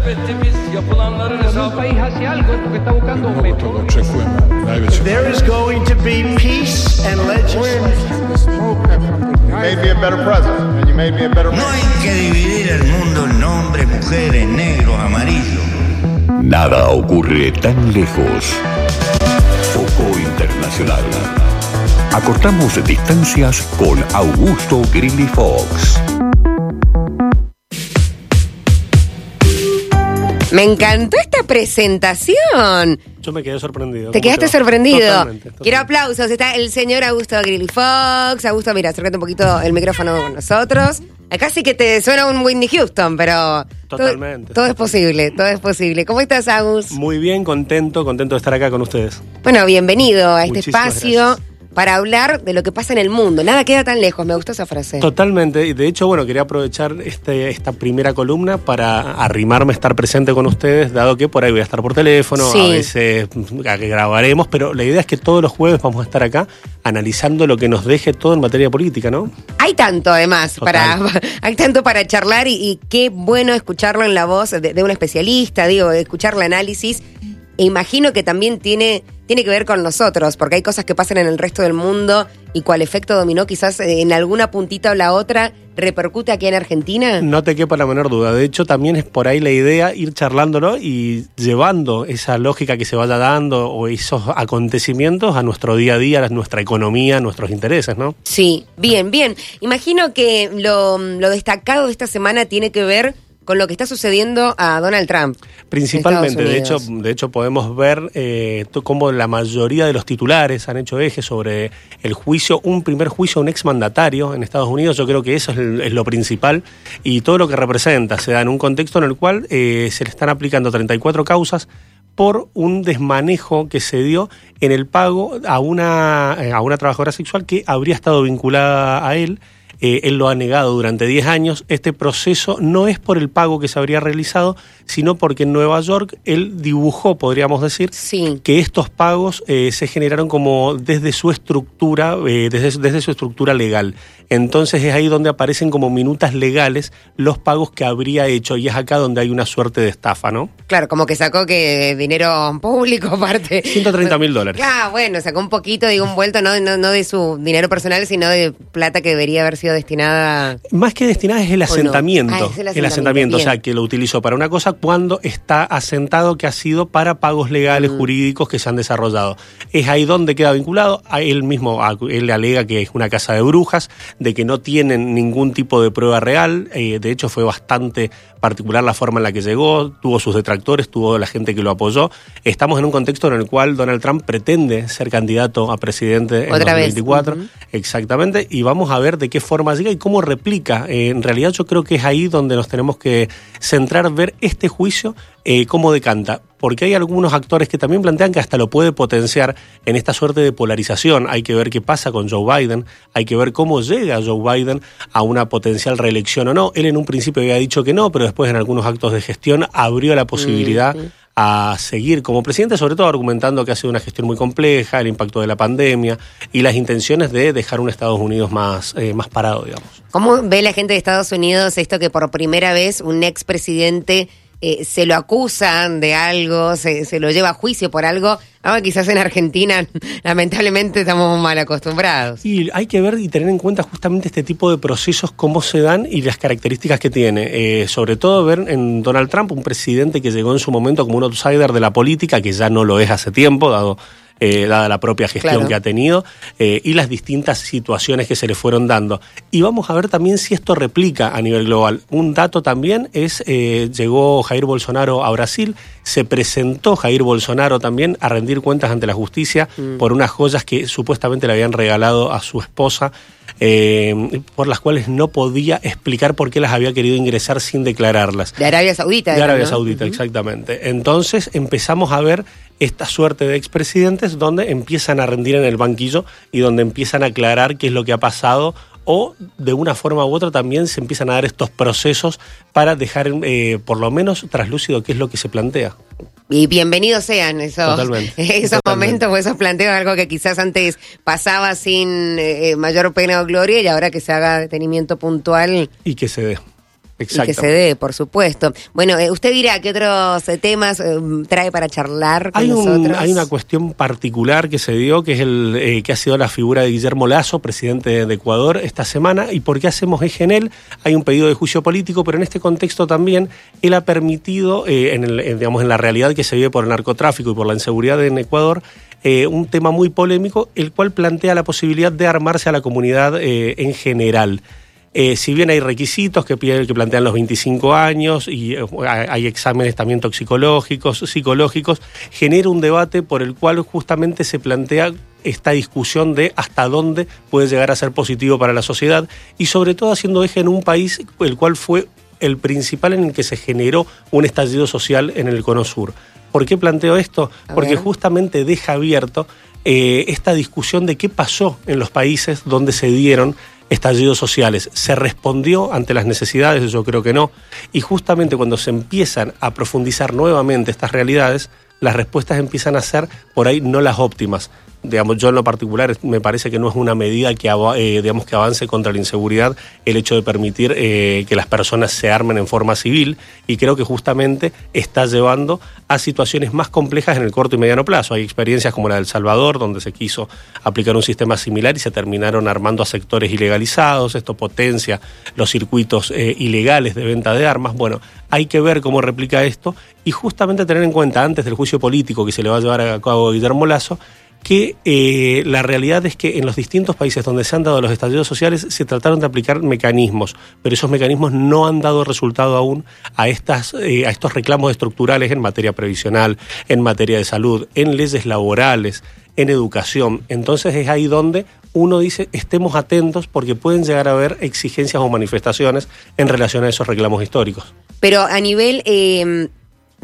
Elbette biz yapılanların najwyższych. There is going to be peace and legislation. You made me a better president, and you made me a better No hay que dividir el mundo en hombres, mujeres, negros, amarillos. Nada ocurre tan lejos. Foco Internacional. Acortamos distancias con Augusto Grilly Fox. Me encantó esta presentación. Yo me quedé sorprendido. Te ¿Cómo quedaste te sorprendido. Totalmente, totalmente. Quiero aplausos. Está el señor Augusto Grilly Fox. Augusto, mira, acércate un poquito el micrófono con nosotros. Acá sí que te suena un Whitney Houston, pero. todo- Totalmente. Todo, es posible, todo es posible. ¿Cómo estás, Agus? Muy bien, contento, contento de estar acá con ustedes. Bueno, bienvenido a este Muchísimas espacio gracias. Para hablar de lo que pasa en el mundo. Nada queda tan lejos. Me gustó esa frase. Totalmente. Y de hecho, bueno, quería aprovechar este, esta primera columna para arrimarme a estar presente con ustedes, dado que por ahí voy a estar por teléfono, Sí. a veces a que grabaremos, pero la idea es que todos los jueves vamos a estar acá analizando lo que nos deje todo en materia política, ¿no? Hay tanto, además, para, hay tanto para charlar y, y qué bueno escucharlo en la voz de, de un especialista, digo, escuchar el análisis. E imagino que también tiene, tiene que ver con nosotros, porque hay cosas que pasan en el resto del mundo y cual efecto dominó quizás eh, en alguna puntita o la otra repercute aquí en Argentina. No te quepa la menor duda. De hecho, también es por ahí la idea ir charlándolo y llevando esa lógica que se vaya dando o esos acontecimientos a nuestro día a día, a nuestra economía, a nuestros intereses, ¿no? Sí, bien, bien. Imagino que lo, lo destacado de esta semana tiene que ver con lo que está sucediendo a Donald Trump. Principalmente, de hecho, de hecho podemos ver eh, cómo la mayoría de los titulares han hecho eje sobre el juicio, un primer juicio a un exmandatario en Estados Unidos. Yo creo que eso es, el- es lo principal y todo lo que representa se da en un contexto en el cual eh, se le están aplicando 34 causas por un desmanejo que se dio en el pago a una, eh, a una trabajadora sexual que habría estado vinculada a él. Eh, él lo ha negado durante 10 años. Este proceso no es por el pago que se habría realizado, sino porque en Nueva York él dibujó, podríamos decir, Sí. que estos pagos eh, se generaron como desde su estructura, eh, desde, desde su estructura legal. Entonces es ahí donde aparecen como minutas legales los pagos que habría hecho y es acá donde hay una suerte de estafa, ¿no? Claro, como que sacó que dinero público aparte. 130 mil dólares. Ah, bueno, sacó un poquito, digo, un vuelto, no, no, no de su dinero personal, sino de plata que debería haber sido destinada. Más que destinada es el no? asentamiento. Ah, es el el asentamiento, o sea, que lo utilizó para una cosa cuando está asentado que ha sido para pagos legales, Mm. jurídicos que se han desarrollado. Es ahí donde queda vinculado. A él mismo, a- él le alega que es una casa de brujas, de que no tienen ningún tipo de prueba real. Eh, de hecho, fue bastante particular la forma en la que llegó, tuvo sus detractores, tuvo la gente que lo apoyó. Estamos en un contexto en el cual Donald Trump pretende ser candidato a presidente en Otra vez. 2024. Ujú. Exactamente, y vamos a ver de qué forma llega y cómo replica. Eh, en realidad yo creo que es ahí donde nos tenemos que centrar, ver este juicio, eh, cómo decanta. Porque hay algunos actores que también plantean que hasta lo puede potenciar en esta suerte de polarización. Hay que ver qué pasa con Joe Biden, hay que ver cómo llega Joe Biden a una potencial reelección o no. Él en un principio había dicho que no, pero después en algunos actos de gestión abrió la posibilidad a seguir como presidente, sobre todo argumentando que ha sido una gestión muy compleja, el impacto de la pandemia y las intenciones de dejar un Estados Unidos más, eh, más parado, digamos. ¿Cómo ve la gente de Estados Unidos esto que por primera vez un expresidente eh, se lo acusan de algo, se, se lo lleva a juicio por algo? Ahora quizás en Argentina lamentablemente estamos mal acostumbrados. Y hay que ver y tener en cuenta justamente este tipo de procesos, cómo se dan y las características que tiene. Eh, sobre todo ver en Donald Trump, un presidente que llegó en su momento como un outsider de la política, que ya no lo es hace tiempo, dado eh, dada la propia gestión Claro. que ha tenido eh, y las distintas situaciones que se le fueron dando. Y vamos a ver también si esto replica a nivel global. Un dato también es, eh, llegó Jair Bolsonaro a Brasil, se presentó Jair Bolsonaro también a rendir cuentas ante la justicia por unas joyas que supuestamente le habían regalado a su esposa. eh, por las cuales no podía explicar por qué las había querido ingresar sin declararlas. De Arabia Saudita. De Arabia ¿no? Saudita, exactamente. Entonces empezamos a ver esta suerte de expresidentes donde empiezan a rendir en el banquillo y donde empiezan a aclarar qué es lo que ha pasado o de una forma u otra también se empiezan a dar estos procesos para dejar eh, por lo menos traslúcido qué es lo que se plantea. Y bienvenidos sean esos, Totalmente, esos totalmente. momentos o esos planteos, algo que quizás antes pasaba sin eh, mayor pena o gloria y ahora que se haga detenimiento puntual. Y que se dé. Y que Exacto. se dé, por supuesto. Bueno, eh, usted dirá qué otros eh, temas eh, trae para charlar con Hay, un- nosotros. hay una cuestión particular que se dio, que es el eh, que ha sido la figura de Guillermo Lazo, presidente de Ecuador, esta semana. ¿Y por qué hacemos eje en él? Hay un pedido de juicio político, pero en este contexto también él ha permitido, en, el- en, digamos, en la realidad que se vive por el narcotráfico y por la inseguridad en Ecuador, eh, un tema muy polémico, el cual plantea la posibilidad de armarse a la comunidad eh, en general. Eh, si bien hay requisitos que, que plantean los 25 años y eh, hay exámenes también toxicológicos, psicológicos, genera un debate por el cual justamente se plantea esta discusión de hasta dónde puede llegar a ser positivo para la sociedad y sobre todo haciendo eje en un país el cual fue el principal en el que se generó un estallido social en el Cono Sur. ¿Por qué planteo esto? Porque justamente deja abierto eh, esta discusión de qué pasó en los países donde se dieron estallidos sociales. ¿Se respondió ante las necesidades? Yo creo que no. Y justamente cuando se empiezan a profundizar nuevamente estas realidades, las respuestas empiezan a ser por ahí no las óptimas. Digamos, yo en lo particular me parece que no es una medida que, eh, digamos, que avance contra la inseguridad el hecho de permitir eh, que las personas se armen en forma civil y creo que justamente está llevando a situaciones más complejas en el corto y mediano plazo. Hay experiencias como la del Salvador, donde se quiso aplicar un sistema similar y se terminaron armando a sectores ilegalizados. Esto potencia los circuitos eh, ilegales de venta de armas. Bueno, hay que ver cómo replica esto y justamente tener en cuenta antes del juicio político que se le va a llevar a cabo a Guillermo Lazo que eh, la realidad es que en los distintos países donde se han dado los estallidos sociales se trataron de aplicar mecanismos, pero esos mecanismos no han dado resultado aún a, estas, eh, a estos reclamos estructurales en materia previsional, en materia de salud, en leyes laborales, en educación. Entonces es ahí donde uno dice estemos atentos porque pueden llegar a haber exigencias o manifestaciones en relación a esos reclamos históricos. Pero a nivel eh,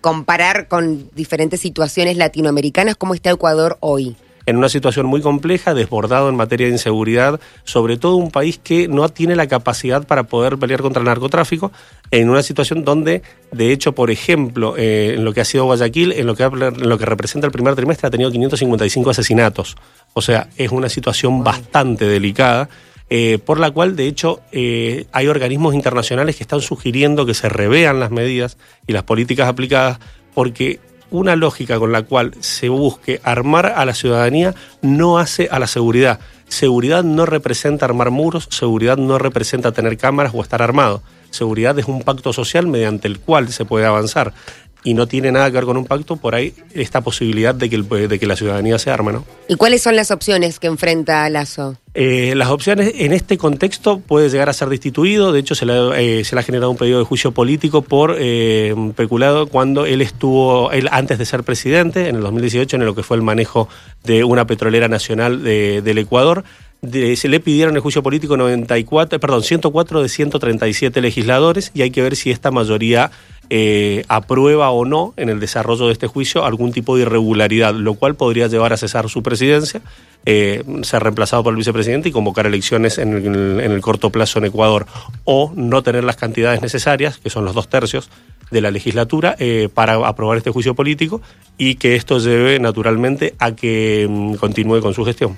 comparar con diferentes situaciones latinoamericanas, ¿cómo está Ecuador hoy? en una situación muy compleja, desbordado en materia de inseguridad, sobre todo un país que no tiene la capacidad para poder pelear contra el narcotráfico, en una situación donde, de hecho, por ejemplo, eh, en lo que ha sido Guayaquil, en lo que, ha- en lo que representa el primer trimestre, ha tenido 555 asesinatos. O sea, es una situación bastante delicada. Eh, por la cual, de hecho, eh, hay organismos internacionales que están sugiriendo que se revean las medidas y las políticas aplicadas, porque una lógica con la cual se busque armar a la ciudadanía no hace a la seguridad. Seguridad no representa armar muros, seguridad no representa tener cámaras o estar armado. Seguridad es un pacto social mediante el cual se puede avanzar. Y no tiene nada que ver con un pacto, por ahí esta posibilidad de que, el- de la ciudadanía se arme, ¿no? ¿Y cuáles son las opciones que enfrenta Lazo? Eh, las opciones en este contexto puede llegar a ser destituido. De hecho, se le, eh, se le ha generado un pedido de juicio político por eh, peculado cuando él estuvo, él antes de ser presidente, en el 2018, en lo que fue el manejo de una petrolera nacional de- del Ecuador. De- se le pidieron el juicio político 94, eh, perdón, 104 de 137 legisladores y hay que ver si esta mayoría eh, aprueba o no en el desarrollo de este juicio algún tipo de irregularidad, lo cual podría llevar a cesar su presidencia, eh, ser reemplazado por el vicepresidente y convocar elecciones en el, en el corto plazo en Ecuador, o no tener las cantidades necesarias, que son los dos tercios de la legislatura, eh, para aprobar este juicio político y que esto lleve naturalmente a que mm, continúe con su gestión.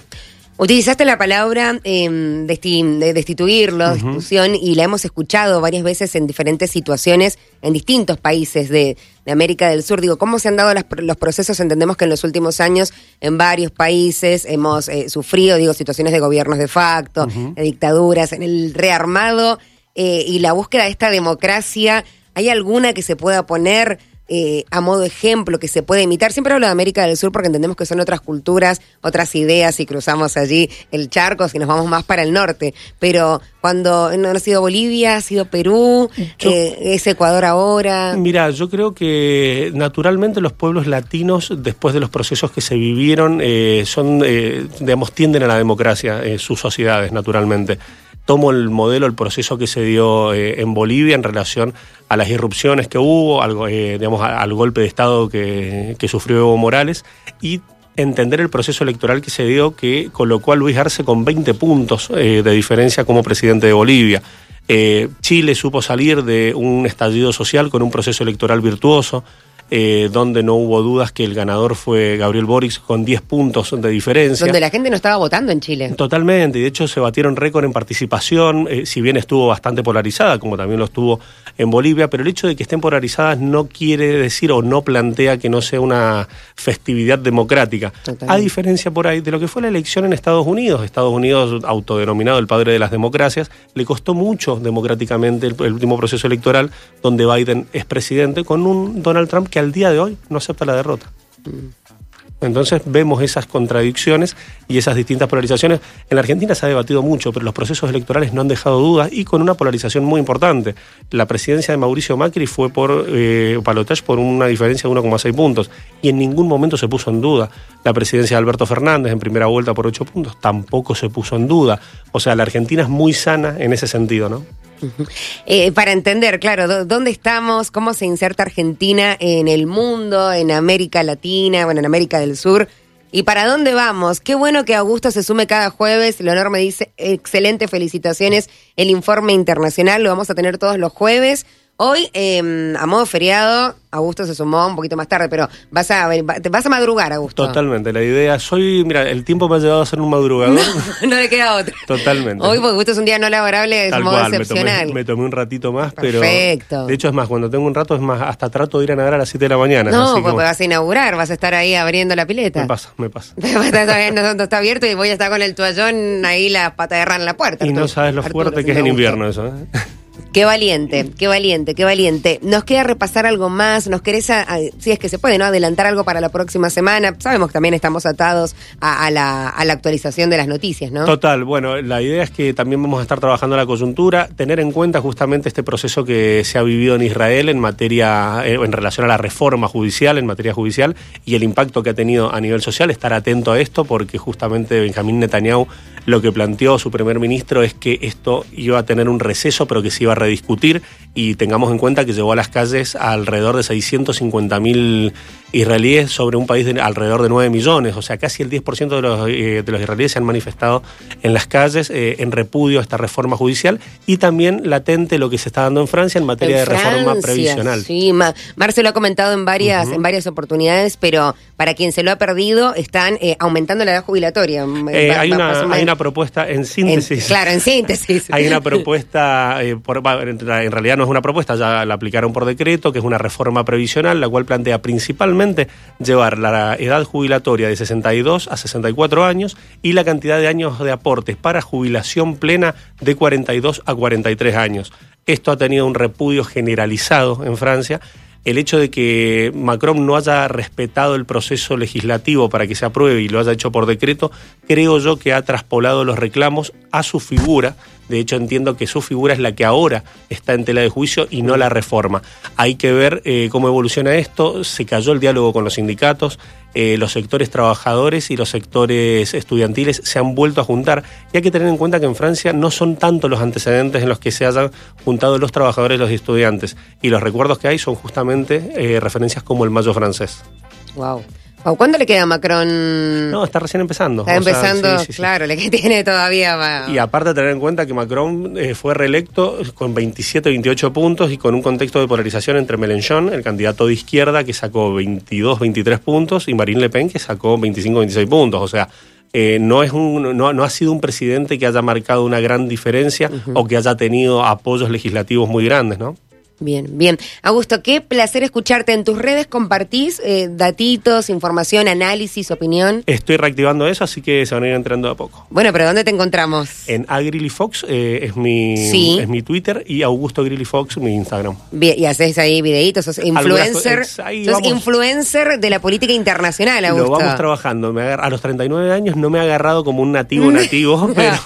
Utilizaste la palabra eh, desti- de destituirlo, destitución, y la hemos escuchado varias veces en diferentes situaciones en distintos países de, de América del Sur. Digo, ¿cómo se han dado las los procesos? Entendemos que en los últimos años en varios países hemos eh, sufrido, digo, situaciones de gobiernos de facto, de dictaduras, en el rearmado eh, y la búsqueda de esta democracia. ¿Hay alguna que se pueda poner eh, a modo ejemplo, que se puede imitar? Siempre hablo de América del Sur porque entendemos que son otras culturas, otras ideas y cruzamos allí el charco si nos vamos más para el norte. Pero cuando no ha sido Bolivia, ha sido Perú, Yo- eh, es Ecuador ahora. Mira, yo creo que naturalmente los pueblos latinos, después de los procesos que se vivieron, eh, son, eh, digamos, tienden a la democracia, eh, sus sociedades, naturalmente. Tomo el modelo, el proceso que se dio eh, en Bolivia en relación a las irrupciones que hubo, al, eh, digamos, al golpe de Estado que, sufrió Evo Morales y entender el proceso electoral que se dio que colocó a Luis Arce con 20 puntos eh, de diferencia como presidente de Bolivia. Chile supo salir de un estallido social con un proceso electoral virtuoso. Eh, donde no hubo dudas que el ganador fue Gabriel Boric con 10 puntos de diferencia. Donde la gente no estaba votando en Chile. Totalmente, y de hecho se batieron récord en participación, eh, si bien estuvo bastante polarizada, como también lo estuvo en Bolivia, pero el hecho de que estén polarizadas no quiere decir o no plantea que no sea una festividad democrática. Totalmente. A diferencia por ahí de lo que fue la elección en Estados Unidos, Estados Unidos, autodenominado el padre de las democracias, le costó mucho democráticamente el, el último proceso electoral donde Biden es presidente con un Donald Trump que al día de hoy no acepta la derrota. Entonces vemos esas contradicciones y esas distintas polarizaciones. En la Argentina se ha debatido mucho, pero los procesos electorales no han dejado dudas y con una polarización muy importante. La presidencia de Mauricio Macri fue por eh, por una diferencia de 1,6 puntos y en ningún momento se puso en duda. La presidencia de Alberto Fernández en primera vuelta por 8 puntos tampoco se puso en duda. O sea, la Argentina es muy sana en ese sentido, ¿no? Eh, para entender, claro, dó- dónde estamos, cómo se inserta Argentina en el mundo, en América Latina, bueno, en América del Sur. ¿Y para dónde vamos? Qué bueno que Augusto se sume cada jueves. Leonor me dice, excelente, felicitaciones. El informe internacional lo vamos a tener todos los jueves. Hoy, eh, a modo feriado, Augusto se sumó un poquito más tarde, pero vas a, vas a madrugar, Augusto. Totalmente. La idea, soy, mira, el tiempo me ha llevado a ser un madrugador. no le queda otra. Totalmente. Hoy, porque Augusto es un día no laborable, de Tal modo cual, me excepcional. tomé, me tomé un ratito más, Perfecto. pero de hecho es más, cuando tengo un rato es más, hasta trato de ir a nadar a las 7 de la mañana. No, porque como- vas a inaugurar, vas a estar ahí abriendo la pileta. me pasa, me pasa. no, está abierto y voy a estar con el toallón ahí la pata de en la puerta. Y no sabes lo fuerte que es en invierno eso. ¿eh? Qué valiente, qué valiente, qué valiente. Nos queda repasar algo más, nos querés, a- si es que se puede, ¿no? Adelantar algo para la próxima semana. Sabemos que también estamos atados a, a la, a la actualización de las noticias, ¿no? Total, bueno, la idea es que también vamos a estar trabajando la coyuntura, tener en cuenta justamente este proceso que se ha vivido en Israel en materia, eh, en relación a la reforma judicial, en materia judicial, y el impacto que ha tenido a nivel social, estar atento a esto, porque justamente Benjamín Netanyahu lo que planteó su primer ministro es que esto iba a tener un receso, pero que se iba a rediscutir, y tengamos en cuenta que llevó a las calles a alrededor de 650 mil israelíes sobre un país de alrededor de 9 millones, o sea, casi el 10% de los, eh, de los israelíes se han manifestado en las calles eh, en repudio a esta reforma judicial y también latente lo que se está dando en Francia en materia En de reforma previsional. Sí, Ma- Marce lo ha comentado en varias, en varias oportunidades, pero para quien se lo ha perdido, están eh, aumentando la edad jubilatoria. Hay, una, hay una propuesta en En- síntesis. claro, en síntesis. Hay una propuesta, eh, por- en realidad no es una propuesta, ya la aplicaron por decreto, que es una reforma previsional, la cual plantea principalmente llevar la edad jubilatoria de 62 a 64 años y la cantidad de años de aportes para jubilación plena de 42 a 43 años. Esto ha tenido un repudio generalizado en Francia. El hecho de que Macron no haya respetado el proceso legislativo para que se apruebe y lo haya hecho por decreto, creo yo que ha traspolado los reclamos a su figura. De hecho, entiendo que su figura es la que ahora está en tela de juicio y no la reforma. Hay que ver eh, cómo evoluciona esto. Se cayó el diálogo con los sindicatos, eh, los sectores trabajadores y los sectores estudiantiles se han vuelto a juntar. Y hay que tener en cuenta que en Francia no son tanto los antecedentes en los que se hayan juntado los trabajadores y los estudiantes. Y los recuerdos que hay son justamente eh, referencias como el Mayo francés. Wow. Wow, ¿Cuándo le queda a Macron? No, está recién empezando. Está O sea, empezando, sí, sí, sí. claro, le que tiene todavía. va- Y aparte tener en cuenta que Macron eh, fue reelecto con 27, 28 puntos y con un contexto de polarización entre Mélenchon, el candidato de izquierda, que sacó 22, 23 puntos, y Marine Le Pen, que sacó 25, 26 puntos. O sea, eh, no, es un, no, no ha sido un presidente que haya marcado una gran diferencia o que haya tenido apoyos legislativos muy grandes, ¿no? Bien, bien. Augusto, qué placer escucharte. En tus redes compartís eh, datitos, información, análisis, opinión. Estoy reactivando eso, así que se van a ir entrando a poco. Bueno, pero ¿dónde te encontramos? En Agrilifox eh, es, mi, Sí. es mi Twitter y Augusto Grillifox mi Instagram. Bien, y haces ahí videitos, sos influencer, ahí sos vamos. influencer de la política internacional, Augusto. Lo vamos trabajando. Me a los 39 años no me ha agarrado como un nativo nativo, pero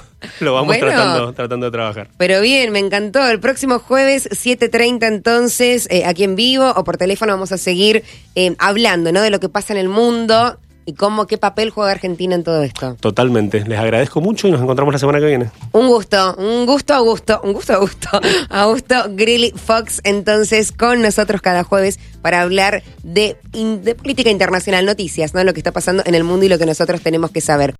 lo vamos Bueno. tratando, tratando de trabajar. Pero bien, me encantó. El próximo jueves, 7.30 entonces, eh, aquí en vivo o por teléfono vamos a seguir eh, hablando, ¿no? De lo que pasa en el mundo y cómo, qué papel juega Argentina en todo esto. Totalmente. Les agradezco mucho y nos encontramos la semana que viene. Un gusto, un gusto, Augusto, un gusto, Augusto. Augusto Grilly Fox, entonces, con nosotros cada jueves para hablar de, de política internacional, noticias, ¿no? Lo que está pasando en el mundo y lo que nosotros tenemos que saber.